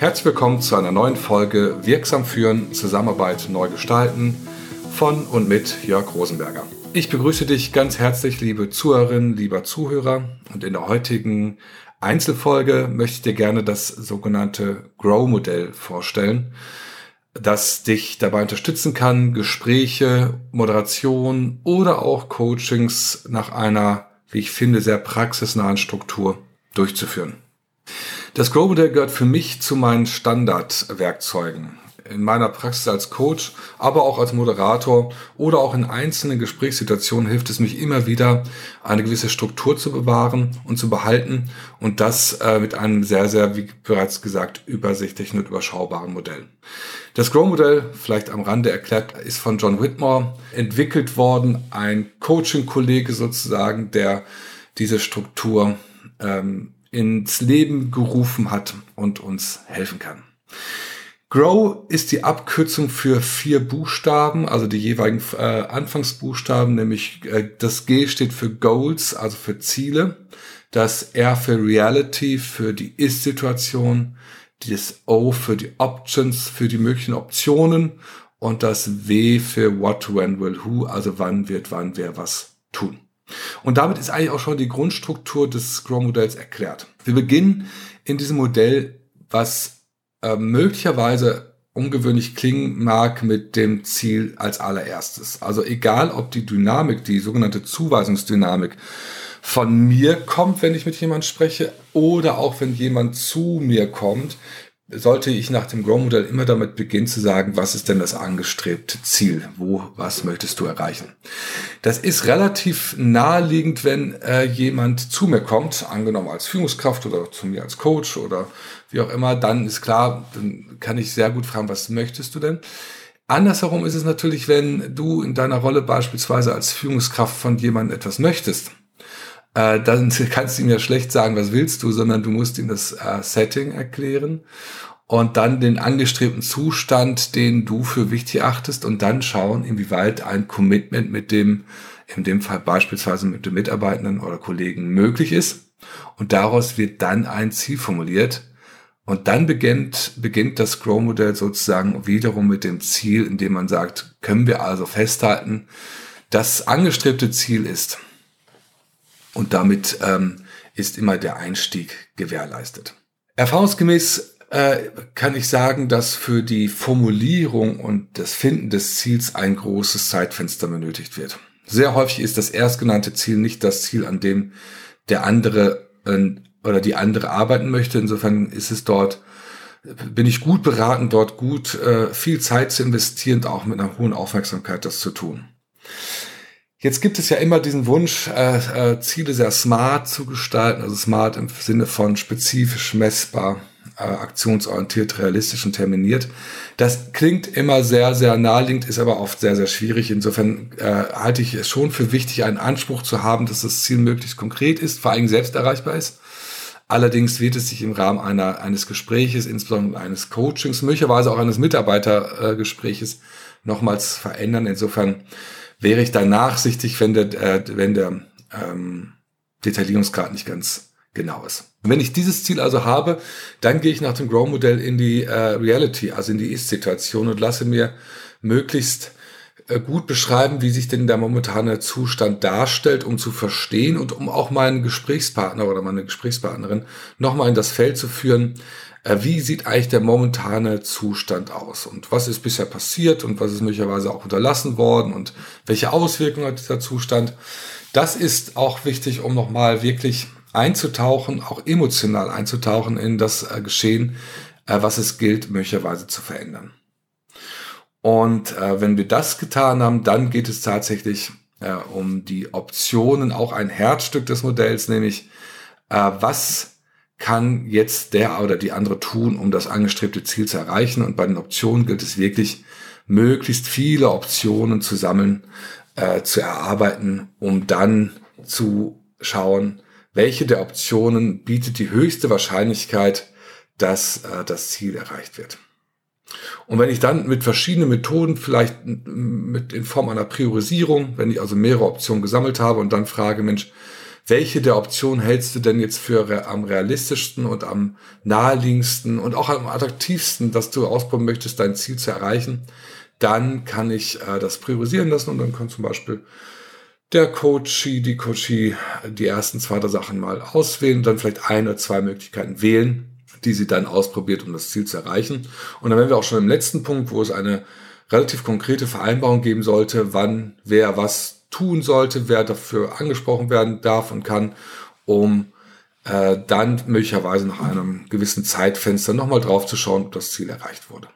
Herzlich willkommen zu einer neuen Folge Wirksam führen, Zusammenarbeit neu gestalten von und mit Jörg Rosenberger. Ich begrüße dich ganz herzlich, liebe Zuhörerinnen, lieber Zuhörer. Und in der heutigen Einzelfolge möchte ich dir gerne das sogenannte Grow-Modell vorstellen, das dich dabei unterstützen kann, Gespräche, Moderation oder auch Coachings nach einer, wie ich finde, sehr praxisnahen Struktur durchzuführen. Das Grow-Modell gehört für mich zu meinen Standardwerkzeugen in meiner Praxis als Coach, aber auch als Moderator oder auch in einzelnen Gesprächssituationen hilft es mich immer wieder, eine gewisse Struktur zu bewahren und zu behalten und das äh, mit einem sehr, sehr, wie bereits gesagt, übersichtlichen und überschaubaren Modell. Das Grow-Modell, vielleicht am Rande erklärt, ist von John Whitmore entwickelt worden, ein Coaching-Kollege sozusagen, der diese Struktur ähm, ins Leben gerufen hat und uns helfen kann. Grow ist die Abkürzung für vier Buchstaben, also die jeweiligen äh, Anfangsbuchstaben, nämlich äh, das G steht für Goals, also für Ziele, das R für Reality, für die Ist-Situation, das O für die Options, für die möglichen Optionen und das W für What, When, Will, Who, also wann wird wann wer was tun. Und damit ist eigentlich auch schon die Grundstruktur des Grow-Modells erklärt. Wir beginnen in diesem Modell, was äh, möglicherweise ungewöhnlich klingen mag mit dem Ziel als allererstes. Also egal, ob die Dynamik, die sogenannte Zuweisungsdynamik von mir kommt, wenn ich mit jemand spreche, oder auch wenn jemand zu mir kommt, sollte ich nach dem Grow-Modell immer damit beginnen zu sagen, was ist denn das angestrebte Ziel? Wo, was möchtest du erreichen? Das ist relativ naheliegend, wenn äh, jemand zu mir kommt, angenommen als Führungskraft oder zu mir als Coach oder wie auch immer, dann ist klar, dann kann ich sehr gut fragen, was möchtest du denn? Andersherum ist es natürlich, wenn du in deiner Rolle beispielsweise als Führungskraft von jemandem etwas möchtest, äh, dann kannst du ihm ja schlecht sagen, was willst du, sondern du musst ihm das äh, Setting erklären und dann den angestrebten Zustand, den du für wichtig achtest und dann schauen, inwieweit ein Commitment mit dem, in dem Fall beispielsweise mit dem Mitarbeitenden oder Kollegen möglich ist. Und daraus wird dann ein Ziel formuliert. Und dann beginnt, beginnt das Grow-Modell sozusagen wiederum mit dem Ziel, indem man sagt, können wir also festhalten, das angestrebte Ziel ist, und damit ähm, ist immer der Einstieg gewährleistet. Erfahrungsgemäß äh, kann ich sagen, dass für die Formulierung und das Finden des Ziels ein großes Zeitfenster benötigt wird. Sehr häufig ist das erstgenannte Ziel nicht das Ziel, an dem der andere äh, oder die andere arbeiten möchte. Insofern ist es dort, bin ich gut beraten, dort gut äh, viel Zeit zu investieren, auch mit einer hohen Aufmerksamkeit das zu tun. Jetzt gibt es ja immer diesen Wunsch, äh, äh, Ziele sehr smart zu gestalten, also smart im Sinne von spezifisch messbar, äh, aktionsorientiert, realistisch und terminiert. Das klingt immer sehr, sehr naheliegend, ist aber oft sehr, sehr schwierig. Insofern äh, halte ich es schon für wichtig, einen Anspruch zu haben, dass das Ziel möglichst konkret ist, vor allem selbst erreichbar ist. Allerdings wird es sich im Rahmen einer, eines Gespräches, insbesondere eines Coachings, möglicherweise auch eines Mitarbeitergespräches nochmals verändern. Insofern wäre ich da nachsichtig, wenn der, äh, wenn der ähm, Detaillierungsgrad nicht ganz genau ist. Wenn ich dieses Ziel also habe, dann gehe ich nach dem Grow-Modell in die äh, Reality, also in die Ist-Situation und lasse mir möglichst äh, gut beschreiben, wie sich denn der momentane Zustand darstellt, um zu verstehen und um auch meinen Gesprächspartner oder meine Gesprächspartnerin nochmal in das Feld zu führen, wie sieht eigentlich der momentane Zustand aus und was ist bisher passiert und was ist möglicherweise auch unterlassen worden und welche Auswirkungen hat dieser Zustand. Das ist auch wichtig, um nochmal wirklich einzutauchen, auch emotional einzutauchen in das äh, Geschehen, äh, was es gilt, möglicherweise zu verändern. Und äh, wenn wir das getan haben, dann geht es tatsächlich äh, um die Optionen, auch ein Herzstück des Modells, nämlich äh, was kann jetzt der oder die andere tun, um das angestrebte Ziel zu erreichen. Und bei den Optionen gilt es wirklich, möglichst viele Optionen zu sammeln, äh, zu erarbeiten, um dann zu schauen, welche der Optionen bietet die höchste Wahrscheinlichkeit, dass äh, das Ziel erreicht wird. Und wenn ich dann mit verschiedenen Methoden, vielleicht mit in Form einer Priorisierung, wenn ich also mehrere Optionen gesammelt habe und dann frage, Mensch, welche der Optionen hältst du denn jetzt für am realistischsten und am naheliegendsten und auch am attraktivsten, dass du ausprobieren möchtest, dein Ziel zu erreichen, dann kann ich äh, das priorisieren lassen und dann kann zum Beispiel der Coachie, die Coachie die ersten zwei, drei Sachen mal auswählen, dann vielleicht ein oder zwei Möglichkeiten wählen, die sie dann ausprobiert, um das Ziel zu erreichen. Und dann wären wir auch schon im letzten Punkt, wo es eine relativ konkrete Vereinbarung geben sollte, wann wer was tun sollte, wer dafür angesprochen werden darf und kann, um äh, dann möglicherweise nach einem gewissen Zeitfenster nochmal drauf zu schauen, ob das Ziel erreicht wurde.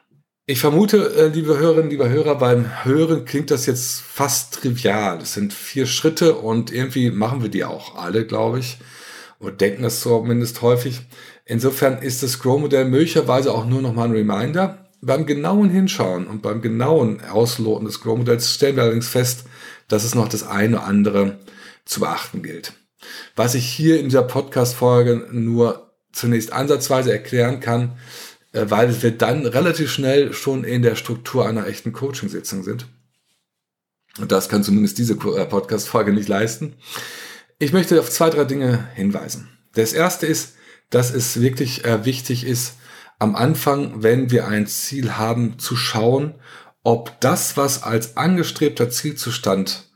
Ich vermute, äh, liebe Hörerinnen, liebe Hörer, beim Hören klingt das jetzt fast trivial. Das sind vier Schritte und irgendwie machen wir die auch alle, glaube ich, und denken das zumindest häufig. Insofern ist das Grow-Modell möglicherweise auch nur nochmal ein Reminder. Beim genauen Hinschauen und beim genauen Ausloten des Grow-Modells stellen wir allerdings fest, dass es noch das eine oder andere zu beachten gilt. Was ich hier in dieser Podcast-Folge nur zunächst ansatzweise erklären kann, äh, weil wir dann relativ schnell schon in der Struktur einer echten Coaching-Sitzung sind. Und das kann zumindest diese äh, Podcast-Folge nicht leisten. Ich möchte auf zwei, drei Dinge hinweisen. Das erste ist, dass es wirklich äh, wichtig ist, am Anfang, wenn wir ein Ziel haben, zu schauen, ob das, was als angestrebter Zielzustand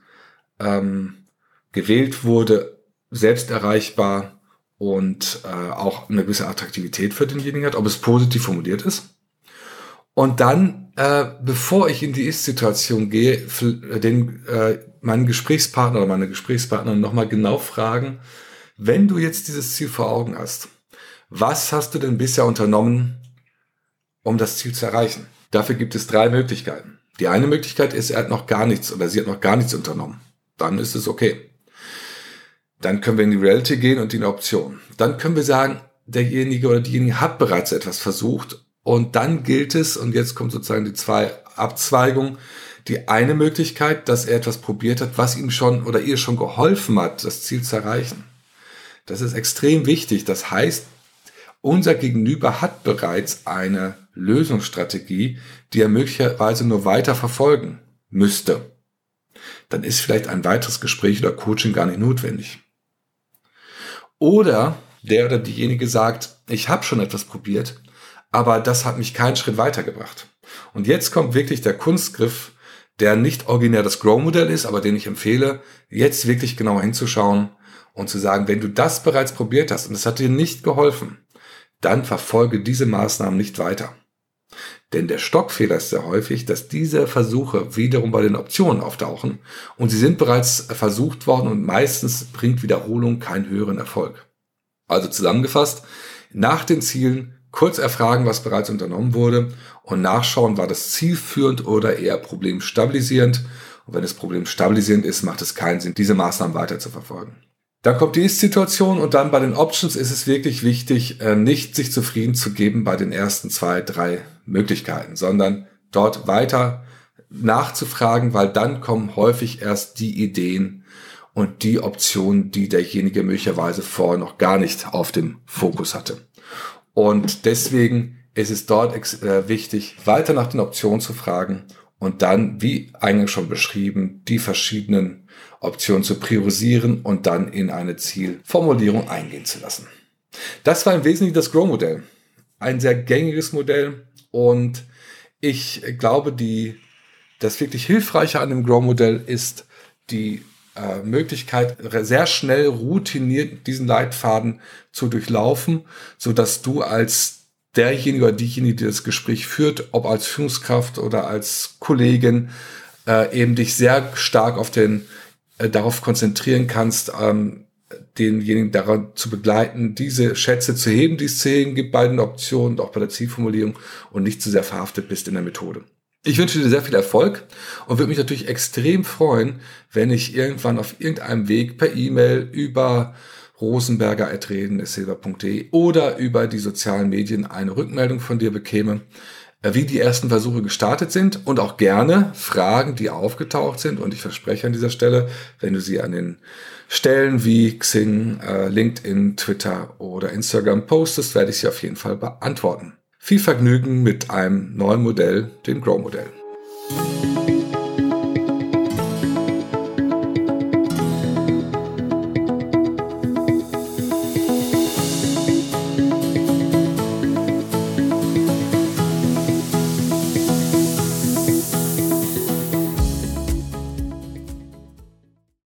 ähm, gewählt wurde, selbst erreichbar und äh, auch eine gewisse Attraktivität für denjenigen hat, ob es positiv formuliert ist. Und dann, äh, bevor ich in die Ist-Situation gehe, den äh, meinen Gesprächspartner oder meine Gesprächspartnerin nochmal genau fragen, wenn du jetzt dieses Ziel vor Augen hast, was hast du denn bisher unternommen, um das Ziel zu erreichen? Dafür gibt es drei Möglichkeiten. Die eine Möglichkeit ist, er hat noch gar nichts oder sie hat noch gar nichts unternommen. Dann ist es okay. Dann können wir in die Reality gehen und in die Option. Dann können wir sagen, derjenige oder diejenige hat bereits etwas versucht und dann gilt es, und jetzt kommt sozusagen die zwei Abzweigungen, die eine Möglichkeit, dass er etwas probiert hat, was ihm schon oder ihr schon geholfen hat, das Ziel zu erreichen. Das ist extrem wichtig. Das heißt, unser Gegenüber hat bereits eine Lösungsstrategie, die er möglicherweise nur weiter verfolgen müsste. Dann ist vielleicht ein weiteres Gespräch oder Coaching gar nicht notwendig. Oder der oder diejenige sagt, ich habe schon etwas probiert, aber das hat mich keinen Schritt weitergebracht. Und jetzt kommt wirklich der Kunstgriff, der nicht originär das Grow-Modell ist, aber den ich empfehle, jetzt wirklich genau hinzuschauen und zu sagen, wenn du das bereits probiert hast und es hat dir nicht geholfen, dann verfolge diese Maßnahmen nicht weiter. Denn der Stockfehler ist sehr häufig, dass diese Versuche wiederum bei den Optionen auftauchen und sie sind bereits versucht worden und meistens bringt Wiederholung keinen höheren Erfolg. Also zusammengefasst, nach den Zielen kurz erfragen, was bereits unternommen wurde und nachschauen, war das zielführend oder eher problemstabilisierend. Und wenn es problemstabilisierend ist, macht es keinen Sinn, diese Maßnahmen weiter zu verfolgen. Dann kommt die Ist-Situation und dann bei den Options ist es wirklich wichtig, äh, nicht sich zufrieden zu geben bei den ersten zwei, drei Möglichkeiten, sondern dort weiter nachzufragen, weil dann kommen häufig erst die Ideen und die Optionen, die derjenige möglicherweise vorher noch gar nicht auf dem Fokus hatte. Und deswegen ist es dort äh, wichtig, weiter nach den Optionen zu fragen und dann, wie eingangs schon beschrieben, die verschiedenen Optionen zu priorisieren und dann in eine Zielformulierung eingehen zu lassen. Das war im Wesentlichen das Grow-Modell. Ein sehr gängiges Modell und ich glaube, die, das wirklich Hilfreiche an dem Grow-Modell ist die äh, Möglichkeit, sehr schnell routiniert diesen Leitfaden zu durchlaufen, so dass du als derjenige oder diejenige, die das Gespräch führt, ob als Führungskraft oder als Kollegin, äh, eben dich sehr stark auf den, äh, darauf konzentrieren kannst, ähm, denjenigen daran zu begleiten, diese Schätze zu heben, die es zu heben gibt bei den Optionen, auch bei der Zielformulierung und nicht zu sehr verhaftet bist in der Methode. Ich wünsche dir sehr viel Erfolg und würde mich natürlich extrem freuen, wenn ich irgendwann auf irgendeinem Weg per E-Mail über rosenberger.reden.silber.de oder über die sozialen Medien eine Rückmeldung von dir bekäme, äh, wie die ersten Versuche gestartet sind und auch gerne Fragen, die aufgetaucht sind. Und ich verspreche an dieser Stelle, wenn du sie an den Stellen wie Xing, äh, LinkedIn, Twitter oder Instagram postest, werde ich sie auf jeden Fall beantworten. Viel Vergnügen mit einem neuen Modell, dem Grow-Modell.